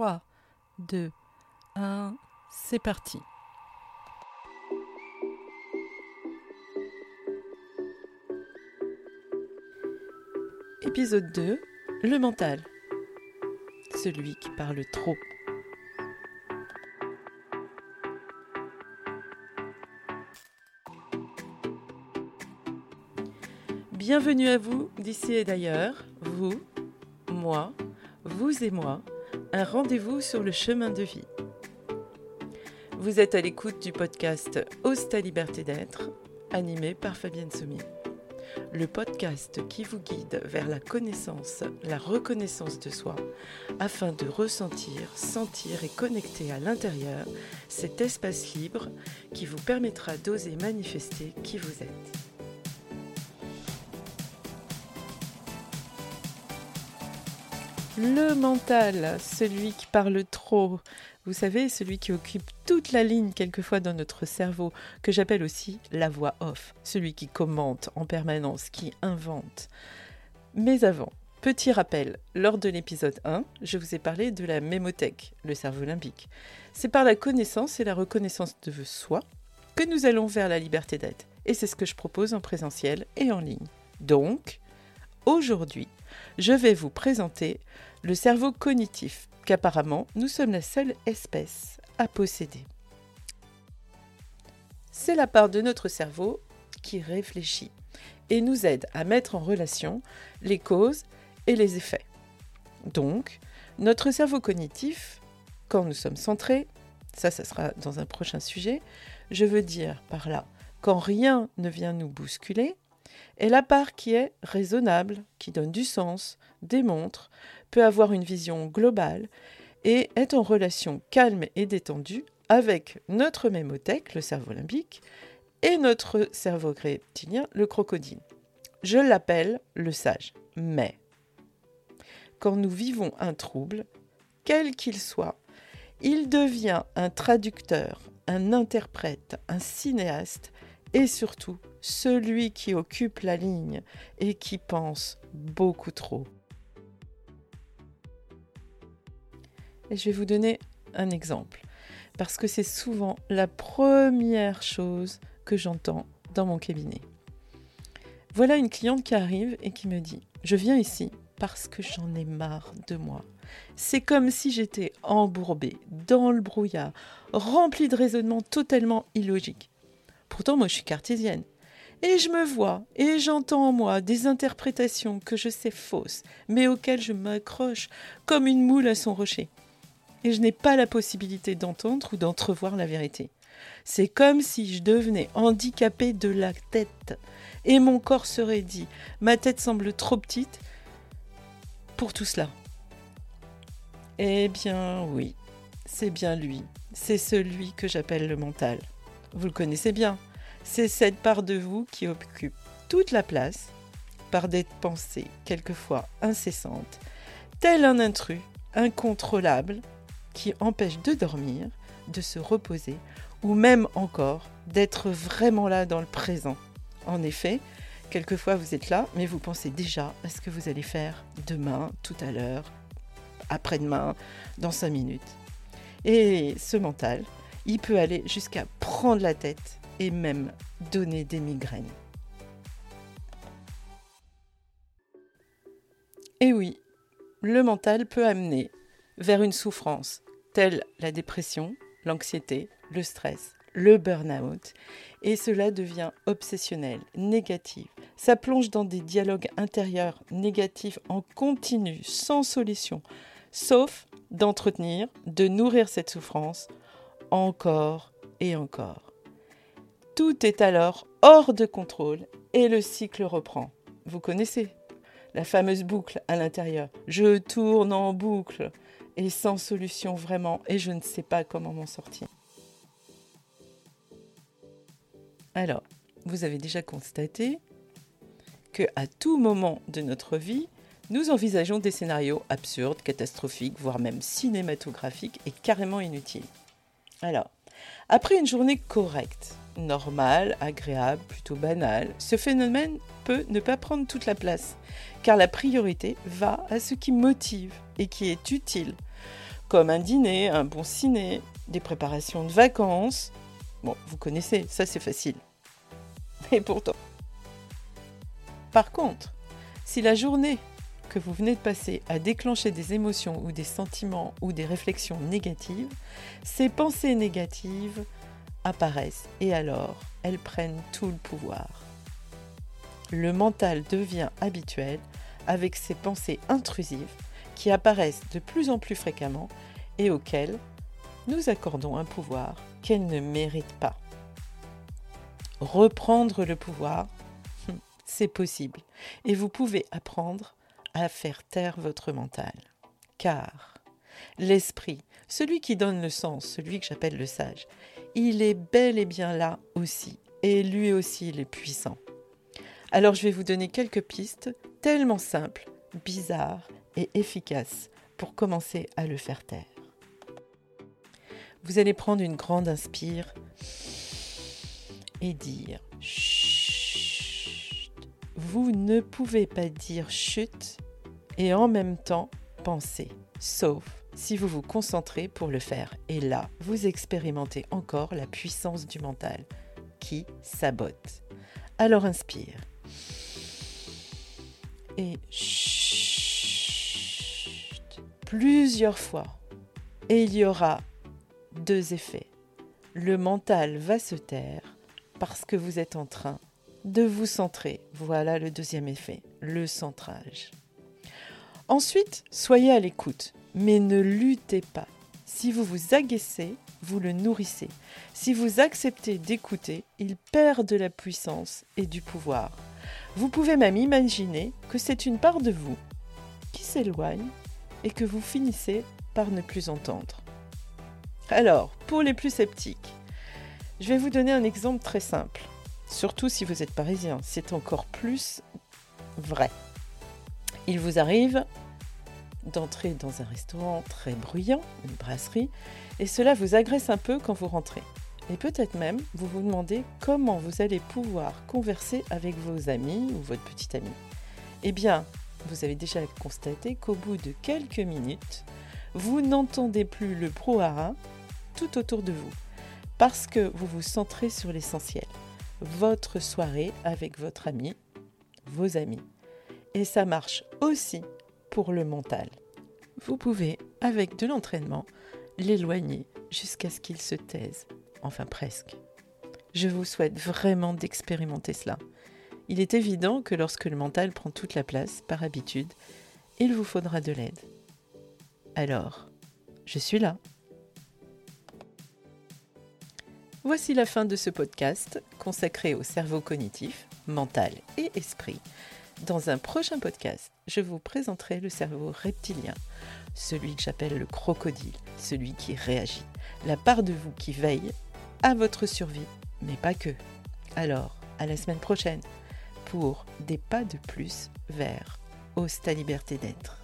3, 2, 1, c'est parti. Épisode 2, le mental. Celui qui parle trop. Bienvenue à vous d'ici et d'ailleurs, vous, moi, vous et moi, un rendez-vous sur le chemin de vie. Vous êtes à l'écoute du podcast Ose ta liberté d'être, animé par Fabienne Sommier. Le podcast qui vous guide vers la connaissance, la reconnaissance de soi, afin de ressentir, sentir et connecter à l'intérieur cet espace libre qui vous permettra d'oser manifester qui vous êtes. Le mental, celui qui parle trop. Vous savez, celui qui occupe toute la ligne quelquefois dans notre cerveau, que j'appelle aussi la voix off, celui qui commente en permanence, qui invente. Mais avant, petit rappel, lors de l'épisode 1, je vous ai parlé de la mémothèque, le cerveau limbique. C'est par la connaissance et la reconnaissance de soi que nous allons vers la liberté d'être. Et c'est ce que je propose en présentiel et en ligne. Donc, aujourd'hui, je vais vous présenter le cerveau cognitif, qu'apparemment nous sommes la seule espèce à posséder. C'est la part de notre cerveau qui réfléchit et nous aide à mettre en relation les causes et les effets. Donc, notre cerveau cognitif, quand nous sommes centrés, ça, ça sera dans un prochain sujet, je veux dire par là, quand rien ne vient nous bousculer, est la part qui est raisonnable, qui donne du sens, démontre, peut avoir une vision globale et est en relation calme et détendue avec notre mémothèque, le cerveau limbique, et notre cerveau reptilien, le crocodile. Je l'appelle le sage. Mais, quand nous vivons un trouble, quel qu'il soit, il devient un traducteur, un interprète, un cinéaste et surtout celui qui occupe la ligne et qui pense beaucoup trop. Et je vais vous donner un exemple, parce que c'est souvent la première chose que j'entends dans mon cabinet. Voilà une cliente qui arrive et qui me dit, je viens ici parce que j'en ai marre de moi. C'est comme si j'étais embourbée dans le brouillard, remplie de raisonnements totalement illogiques. Pourtant, moi, je suis cartésienne. Et je me vois et j'entends en moi des interprétations que je sais fausses, mais auxquelles je m'accroche comme une moule à son rocher et je n'ai pas la possibilité d'entendre ou d'entrevoir la vérité. C'est comme si je devenais handicapée de la tête et mon corps serait dit ma tête semble trop petite pour tout cela. Eh bien oui, c'est bien lui, c'est celui que j'appelle le mental. Vous le connaissez bien, c'est cette part de vous qui occupe toute la place par des pensées quelquefois incessantes, tel un intrus incontrôlable qui empêche de dormir, de se reposer ou même encore d'être vraiment là dans le présent. En effet, quelquefois vous êtes là, mais vous pensez déjà à ce que vous allez faire demain, tout à l'heure, après-demain, dans cinq minutes. Et ce mental, il peut aller jusqu'à prendre la tête et même donner des migraines. Et oui, le mental peut amener vers une souffrance, telle la dépression, l'anxiété, le stress, le burn-out, et cela devient obsessionnel, négatif. Ça plonge dans des dialogues intérieurs négatifs en continu, sans solution, sauf d'entretenir, de nourrir cette souffrance encore et encore. Tout est alors hors de contrôle et le cycle reprend. Vous connaissez la fameuse boucle à l'intérieur. Je tourne en boucle et sans solution vraiment, et je ne sais pas comment m'en sortir. Alors, vous avez déjà constaté que à tout moment de notre vie, nous envisageons des scénarios absurdes, catastrophiques, voire même cinématographiques et carrément inutiles. Alors, après une journée correcte, normale, agréable, plutôt banale, ce phénomène peut ne pas prendre toute la place, car la priorité va à ce qui motive et qui est utile comme un dîner, un bon ciné, des préparations de vacances. Bon, vous connaissez, ça c'est facile. Et pourtant. Par contre, si la journée que vous venez de passer a déclenché des émotions ou des sentiments ou des réflexions négatives, ces pensées négatives apparaissent et alors elles prennent tout le pouvoir. Le mental devient habituel avec ces pensées intrusives qui apparaissent de plus en plus fréquemment et auxquelles nous accordons un pouvoir qu'elles ne méritent pas. Reprendre le pouvoir, c'est possible et vous pouvez apprendre à faire taire votre mental. Car l'esprit, celui qui donne le sens, celui que j'appelle le sage, il est bel et bien là aussi, et lui aussi il est puissant. Alors je vais vous donner quelques pistes tellement simples, bizarres et efficaces pour commencer à le faire taire. Vous allez prendre une grande inspire et dire chut. Vous ne pouvez pas dire chut et en même temps penser, sauf si vous vous concentrez pour le faire. Et là, vous expérimentez encore la puissance du mental qui sabote. Alors inspire. Et chut, plusieurs fois. Et il y aura deux effets. Le mental va se taire parce que vous êtes en train de vous centrer. Voilà le deuxième effet, le centrage. Ensuite, soyez à l'écoute, mais ne luttez pas. Si vous vous agacez, vous le nourrissez. Si vous acceptez d'écouter, il perd de la puissance et du pouvoir. Vous pouvez même imaginer que c'est une part de vous qui s'éloigne et que vous finissez par ne plus entendre. Alors, pour les plus sceptiques, je vais vous donner un exemple très simple. Surtout si vous êtes parisien, c'est encore plus vrai. Il vous arrive d'entrer dans un restaurant très bruyant, une brasserie, et cela vous agresse un peu quand vous rentrez. Et peut-être même vous vous demandez comment vous allez pouvoir converser avec vos amis ou votre petit ami. Eh bien, vous avez déjà constaté qu'au bout de quelques minutes, vous n'entendez plus le brouhaha tout autour de vous, parce que vous vous centrez sur l'essentiel, votre soirée avec votre ami, vos amis. Et ça marche aussi pour le mental. Vous pouvez, avec de l'entraînement, l'éloigner jusqu'à ce qu'il se taise, enfin presque. Je vous souhaite vraiment d'expérimenter cela. Il est évident que lorsque le mental prend toute la place, par habitude, il vous faudra de l'aide. Alors, je suis là. Voici la fin de ce podcast consacré au cerveau cognitif, mental et esprit. Dans un prochain podcast, je vous présenterai le cerveau reptilien, celui que j'appelle le crocodile, celui qui réagit, la part de vous qui veille à votre survie, mais pas que. Alors, à la semaine prochaine pour des pas de plus vers Ose ta liberté d'être.